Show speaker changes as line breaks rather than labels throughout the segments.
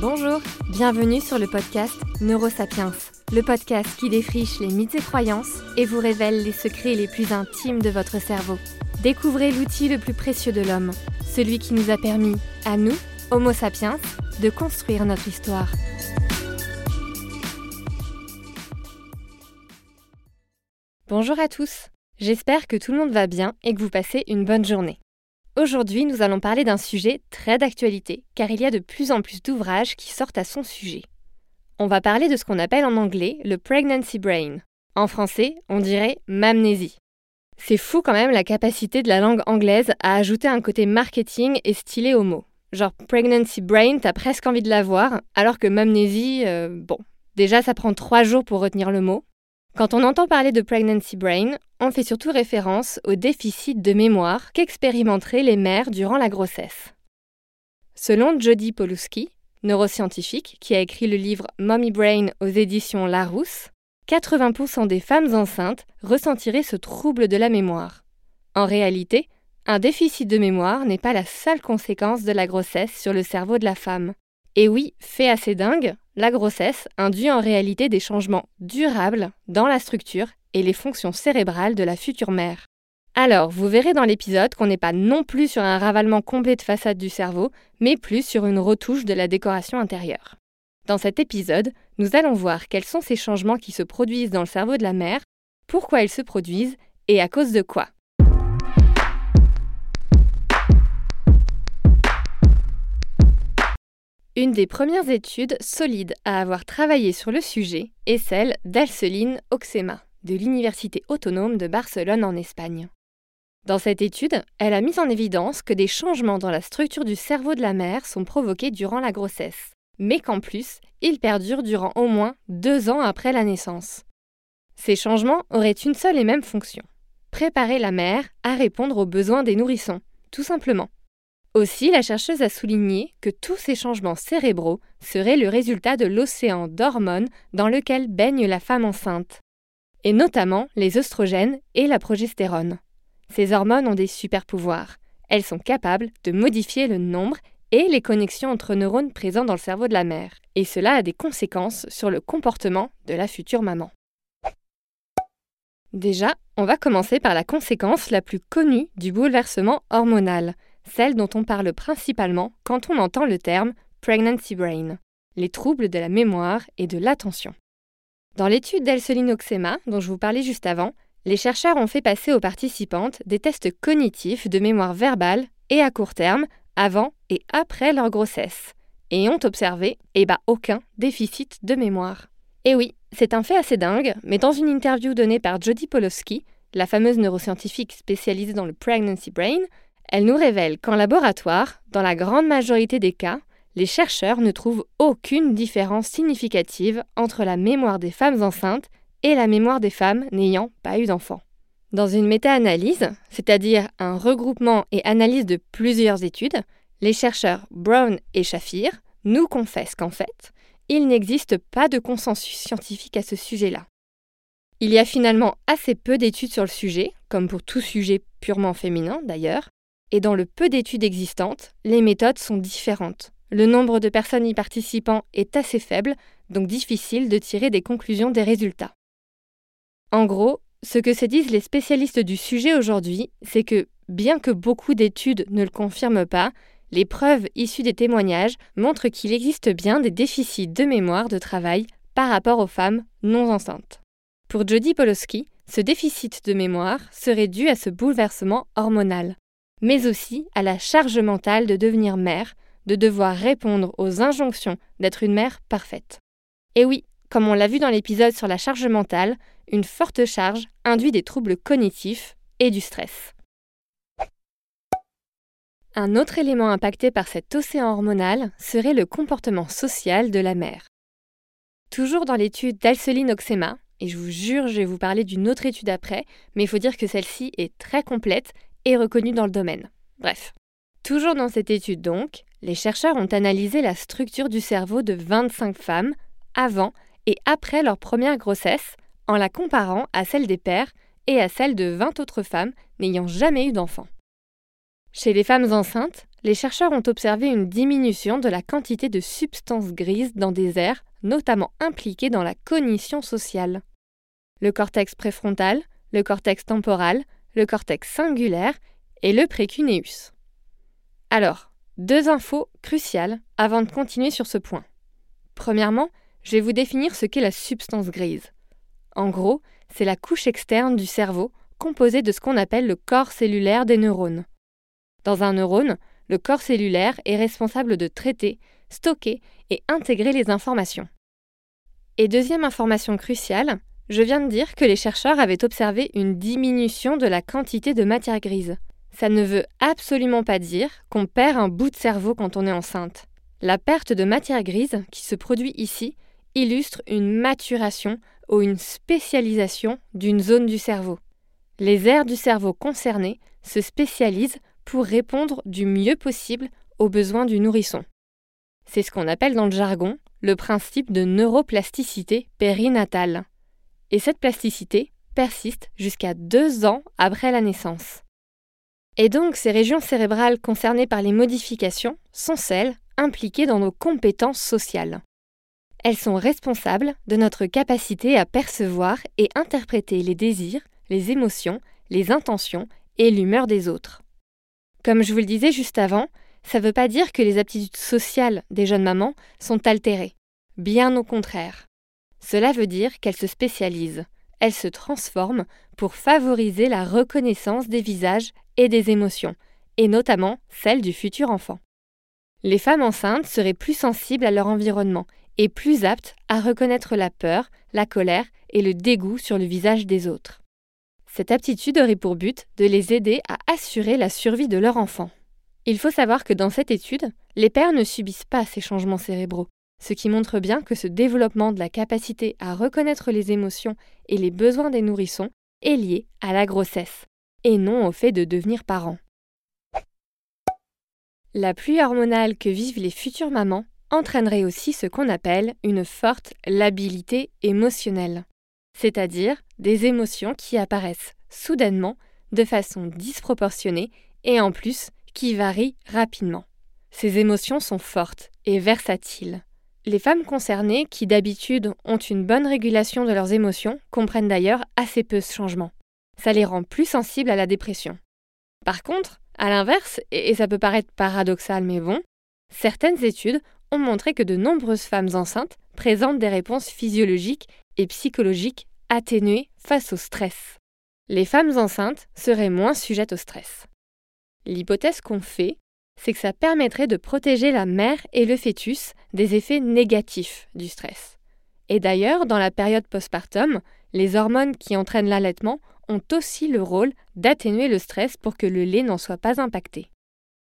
Bonjour, bienvenue sur le podcast Neurosapiens, le podcast qui défriche les mythes et croyances et vous révèle les secrets les plus intimes de votre cerveau. Découvrez l'outil le plus précieux de l'homme, celui qui nous a permis, à nous, Homo sapiens, de construire notre histoire. Bonjour à tous, j'espère que tout le monde va bien et que vous passez une bonne journée. Aujourd'hui, nous allons parler d'un sujet très d'actualité, car il y a de plus en plus d'ouvrages qui sortent à son sujet. On va parler de ce qu'on appelle en anglais le pregnancy brain. En français, on dirait mamnésie. C'est fou quand même la capacité de la langue anglaise à ajouter un côté marketing et stylé au mot. Genre pregnancy brain, t'as presque envie de l'avoir, alors que mamnésie, euh, bon, déjà ça prend trois jours pour retenir le mot. Quand on entend parler de pregnancy brain, on fait surtout référence au déficit de mémoire qu'expérimenteraient les mères durant la grossesse. Selon Jody Poluski, neuroscientifique qui a écrit le livre Mommy Brain aux éditions Larousse, 80% des femmes enceintes ressentiraient ce trouble de la mémoire. En réalité, un déficit de mémoire n'est pas la seule conséquence de la grossesse sur le cerveau de la femme. Et oui, fait assez dingue, la grossesse induit en réalité des changements durables dans la structure et les fonctions cérébrales de la future mère. Alors, vous verrez dans l'épisode qu'on n'est pas non plus sur un ravalement complet de façade du cerveau, mais plus sur une retouche de la décoration intérieure. Dans cet épisode, nous allons voir quels sont ces changements qui se produisent dans le cerveau de la mère, pourquoi ils se produisent et à cause de quoi. Une des premières études solides à avoir travaillé sur le sujet est celle d'Alceline Oxema, de l'Université autonome de Barcelone en Espagne. Dans cette étude, elle a mis en évidence que des changements dans la structure du cerveau de la mère sont provoqués durant la grossesse, mais qu'en plus, ils perdurent durant au moins deux ans après la naissance. Ces changements auraient une seule et même fonction préparer la mère à répondre aux besoins des nourrissons, tout simplement. Aussi, la chercheuse a souligné que tous ces changements cérébraux seraient le résultat de l'océan d'hormones dans lequel baigne la femme enceinte, et notamment les oestrogènes et la progestérone. Ces hormones ont des super pouvoirs. Elles sont capables de modifier le nombre et les connexions entre neurones présents dans le cerveau de la mère, et cela a des conséquences sur le comportement de la future maman. Déjà, on va commencer par la conséquence la plus connue du bouleversement hormonal, celle dont on parle principalement quand on entend le terme pregnancy brain, les troubles de la mémoire et de l'attention. Dans l'étude d'Elseline Oxema, dont je vous parlais juste avant, les chercheurs ont fait passer aux participantes des tests cognitifs de mémoire verbale et à court terme, avant et après leur grossesse, et ont observé eh ben, aucun déficit de mémoire. Et oui, c'est un fait assez dingue, mais dans une interview donnée par Jodie Polowski, la fameuse neuroscientifique spécialisée dans le pregnancy brain, elle nous révèle qu'en laboratoire, dans la grande majorité des cas, les chercheurs ne trouvent aucune différence significative entre la mémoire des femmes enceintes et la mémoire des femmes n'ayant pas eu d'enfants. Dans une méta-analyse, c'est-à-dire un regroupement et analyse de plusieurs études, les chercheurs Brown et Shafir nous confessent qu'en fait, il n'existe pas de consensus scientifique à ce sujet-là. Il y a finalement assez peu d'études sur le sujet, comme pour tout sujet purement féminin d'ailleurs, et dans le peu d'études existantes, les méthodes sont différentes. Le nombre de personnes y participant est assez faible, donc difficile de tirer des conclusions des résultats. En gros, ce que se disent les spécialistes du sujet aujourd'hui, c'est que, bien que beaucoup d'études ne le confirment pas, les preuves issues des témoignages montrent qu'il existe bien des déficits de mémoire de travail par rapport aux femmes non enceintes. Pour Jody Polowski, ce déficit de mémoire serait dû à ce bouleversement hormonal mais aussi à la charge mentale de devenir mère, de devoir répondre aux injonctions d'être une mère parfaite. Et oui, comme on l'a vu dans l'épisode sur la charge mentale, une forte charge induit des troubles cognitifs et du stress. Un autre élément impacté par cet océan hormonal serait le comportement social de la mère. Toujours dans l'étude d'Alceline Oxema, et je vous jure, je vais vous parler d'une autre étude après, mais il faut dire que celle-ci est très complète reconnue dans le domaine. Bref. Toujours dans cette étude donc, les chercheurs ont analysé la structure du cerveau de 25 femmes avant et après leur première grossesse en la comparant à celle des pères et à celle de 20 autres femmes n'ayant jamais eu d'enfant. Chez les femmes enceintes, les chercheurs ont observé une diminution de la quantité de substances grises dans des aires, notamment impliquées dans la cognition sociale. Le cortex préfrontal, le cortex temporal, le cortex singulaire et le précuneus. Alors, deux infos cruciales avant de continuer sur ce point. Premièrement, je vais vous définir ce qu'est la substance grise. En gros, c'est la couche externe du cerveau composée de ce qu'on appelle le corps cellulaire des neurones. Dans un neurone, le corps cellulaire est responsable de traiter, stocker et intégrer les informations. Et deuxième information cruciale, je viens de dire que les chercheurs avaient observé une diminution de la quantité de matière grise. Ça ne veut absolument pas dire qu'on perd un bout de cerveau quand on est enceinte. La perte de matière grise qui se produit ici illustre une maturation ou une spécialisation d'une zone du cerveau. Les aires du cerveau concernées se spécialisent pour répondre du mieux possible aux besoins du nourrisson. C'est ce qu'on appelle dans le jargon le principe de neuroplasticité périnatale. Et cette plasticité persiste jusqu'à deux ans après la naissance. Et donc ces régions cérébrales concernées par les modifications sont celles impliquées dans nos compétences sociales. Elles sont responsables de notre capacité à percevoir et interpréter les désirs, les émotions, les intentions et l'humeur des autres. Comme je vous le disais juste avant, ça ne veut pas dire que les aptitudes sociales des jeunes mamans sont altérées. Bien au contraire. Cela veut dire qu'elles se spécialisent, elles se transforment pour favoriser la reconnaissance des visages et des émotions, et notamment celles du futur enfant. Les femmes enceintes seraient plus sensibles à leur environnement et plus aptes à reconnaître la peur, la colère et le dégoût sur le visage des autres. Cette aptitude aurait pour but de les aider à assurer la survie de leur enfant. Il faut savoir que dans cette étude, les pères ne subissent pas ces changements cérébraux, ce qui montre bien que ce développement de la capacité à reconnaître les émotions et les besoins des nourrissons est lié à la grossesse, et non au fait de devenir parent. La pluie hormonale que vivent les futures mamans entraînerait aussi ce qu'on appelle une forte labilité émotionnelle c'est-à-dire des émotions qui apparaissent soudainement, de façon disproportionnée et en plus qui varient rapidement. Ces émotions sont fortes et versatiles. Les femmes concernées, qui d'habitude ont une bonne régulation de leurs émotions, comprennent d'ailleurs assez peu ce changement. Ça les rend plus sensibles à la dépression. Par contre, à l'inverse, et ça peut paraître paradoxal mais bon, certaines études ont montré que de nombreuses femmes enceintes présentent des réponses physiologiques et psychologiques atténuées face au stress. Les femmes enceintes seraient moins sujettes au stress. L'hypothèse qu'on fait, c'est que ça permettrait de protéger la mère et le fœtus des effets négatifs du stress. Et d'ailleurs, dans la période postpartum, les hormones qui entraînent l'allaitement ont aussi le rôle d'atténuer le stress pour que le lait n'en soit pas impacté.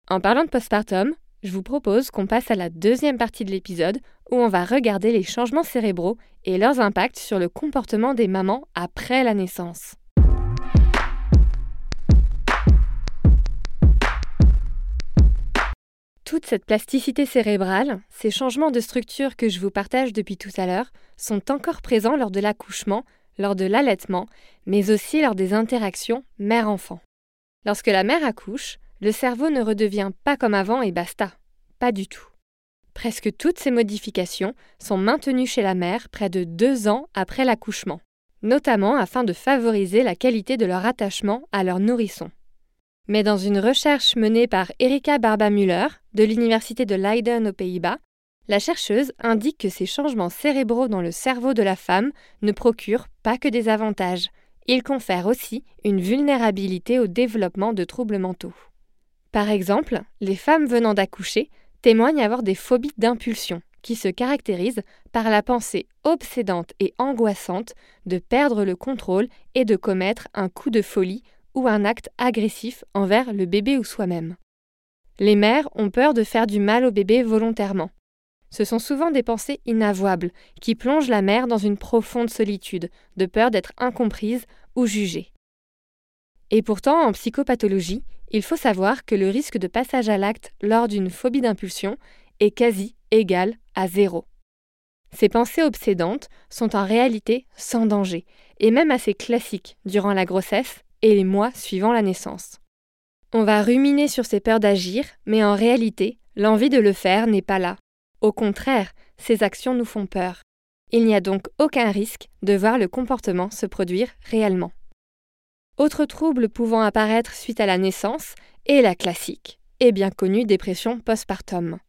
En parlant de postpartum, je vous propose qu'on passe à la deuxième partie de l'épisode où on va regarder les changements cérébraux et leurs impacts sur le comportement des mamans après la naissance. Toute cette plasticité cérébrale, ces changements de structure que je vous partage depuis tout à l'heure, sont encore présents lors de l'accouchement, lors de l'allaitement, mais aussi lors des interactions mère-enfant. Lorsque la mère accouche, le cerveau ne redevient pas comme avant et basta. Pas du tout. Presque toutes ces modifications sont maintenues chez la mère près de deux ans après l'accouchement, notamment afin de favoriser la qualité de leur attachement à leur nourrisson. Mais dans une recherche menée par Erika Barba-Müller de l'Université de Leiden aux Pays-Bas, la chercheuse indique que ces changements cérébraux dans le cerveau de la femme ne procurent pas que des avantages, ils confèrent aussi une vulnérabilité au développement de troubles mentaux. Par exemple, les femmes venant d'accoucher témoignent avoir des phobies d'impulsion, qui se caractérisent par la pensée obsédante et angoissante de perdre le contrôle et de commettre un coup de folie ou un acte agressif envers le bébé ou soi-même. Les mères ont peur de faire du mal au bébé volontairement. Ce sont souvent des pensées inavouables qui plongent la mère dans une profonde solitude, de peur d'être incomprise ou jugée. Et pourtant, en psychopathologie, il faut savoir que le risque de passage à l'acte lors d'une phobie d'impulsion est quasi égal à zéro. Ces pensées obsédantes sont en réalité sans danger, et même assez classiques durant la grossesse et les mois suivant la naissance. On va ruminer sur ses peurs d'agir, mais en réalité, l'envie de le faire n'est pas là. Au contraire, ces actions nous font peur. Il n'y a donc aucun risque de voir le comportement se produire réellement. Autre trouble pouvant apparaître suite à la naissance est la classique et bien connue dépression postpartum.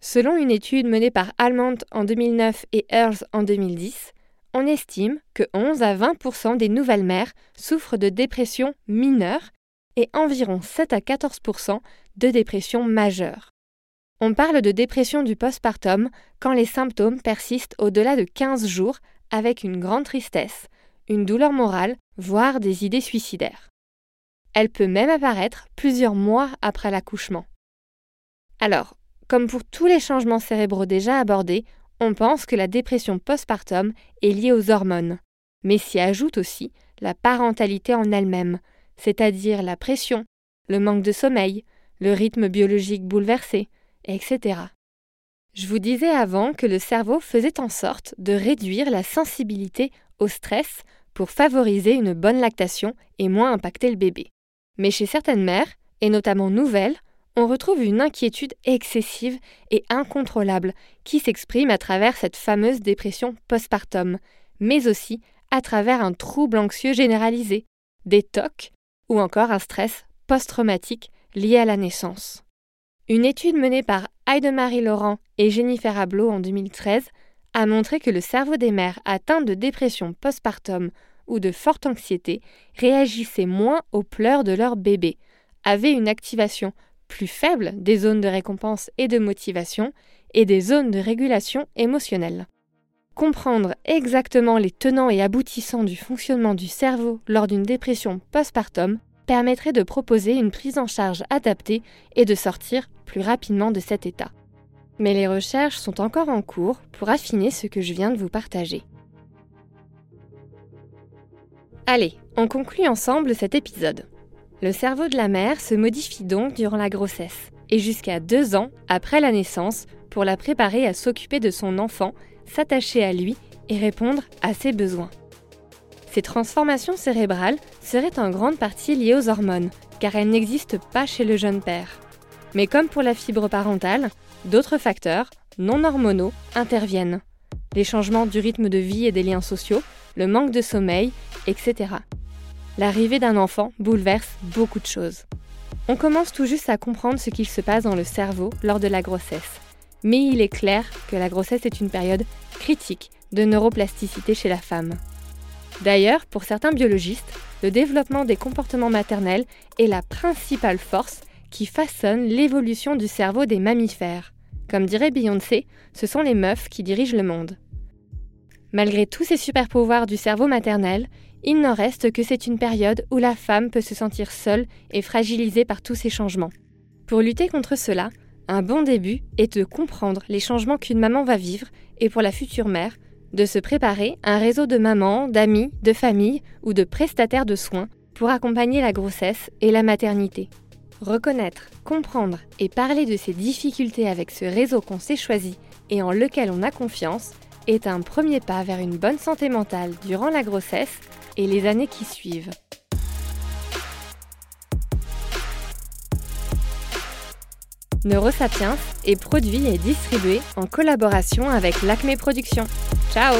Selon une étude menée par Almond en 2009 et Earls en 2010, on estime que 11 à 20% des nouvelles mères souffrent de dépression mineure et environ 7 à 14% de dépression majeure. On parle de dépression du postpartum quand les symptômes persistent au-delà de 15 jours avec une grande tristesse, une douleur morale, voire des idées suicidaires. Elle peut même apparaître plusieurs mois après l'accouchement. Alors, comme pour tous les changements cérébraux déjà abordés, on pense que la dépression postpartum est liée aux hormones, mais s'y ajoute aussi la parentalité en elle-même, c'est-à-dire la pression, le manque de sommeil, le rythme biologique bouleversé, etc. Je vous disais avant que le cerveau faisait en sorte de réduire la sensibilité au stress pour favoriser une bonne lactation et moins impacter le bébé. Mais chez certaines mères, et notamment nouvelles, on retrouve une inquiétude excessive et incontrôlable qui s'exprime à travers cette fameuse dépression postpartum, mais aussi à travers un trouble anxieux généralisé, des TOC ou encore un stress post-traumatique lié à la naissance. Une étude menée par Heidemarie Laurent et Jennifer Abloh en 2013 a montré que le cerveau des mères atteintes de dépression postpartum ou de forte anxiété réagissait moins aux pleurs de leur bébé, avait une activation plus faible des zones de récompense et de motivation et des zones de régulation émotionnelle. Comprendre exactement les tenants et aboutissants du fonctionnement du cerveau lors d'une dépression postpartum permettrait de proposer une prise en charge adaptée et de sortir plus rapidement de cet état. Mais les recherches sont encore en cours pour affiner ce que je viens de vous partager. Allez, on conclut ensemble cet épisode. Le cerveau de la mère se modifie donc durant la grossesse et jusqu'à deux ans après la naissance pour la préparer à s'occuper de son enfant, s'attacher à lui et répondre à ses besoins. Ces transformations cérébrales seraient en grande partie liées aux hormones, car elles n'existent pas chez le jeune père. Mais comme pour la fibre parentale, d'autres facteurs, non hormonaux, interviennent. Les changements du rythme de vie et des liens sociaux, le manque de sommeil, etc l'arrivée d'un enfant bouleverse beaucoup de choses. On commence tout juste à comprendre ce qu'il se passe dans le cerveau lors de la grossesse. Mais il est clair que la grossesse est une période critique de neuroplasticité chez la femme. D'ailleurs, pour certains biologistes, le développement des comportements maternels est la principale force qui façonne l'évolution du cerveau des mammifères. Comme dirait Beyoncé, ce sont les meufs qui dirigent le monde. Malgré tous ces super pouvoirs du cerveau maternel, il n'en reste que c'est une période où la femme peut se sentir seule et fragilisée par tous ces changements. Pour lutter contre cela, un bon début est de comprendre les changements qu'une maman va vivre et pour la future mère, de se préparer un réseau de mamans, d'amis, de familles ou de prestataires de soins pour accompagner la grossesse et la maternité. Reconnaître, comprendre et parler de ces difficultés avec ce réseau qu'on s'est choisi et en lequel on a confiance est un premier pas vers une bonne santé mentale durant la grossesse et les années qui suivent. Neurosapiens est produit et distribué en collaboration avec l'Acme Productions. Ciao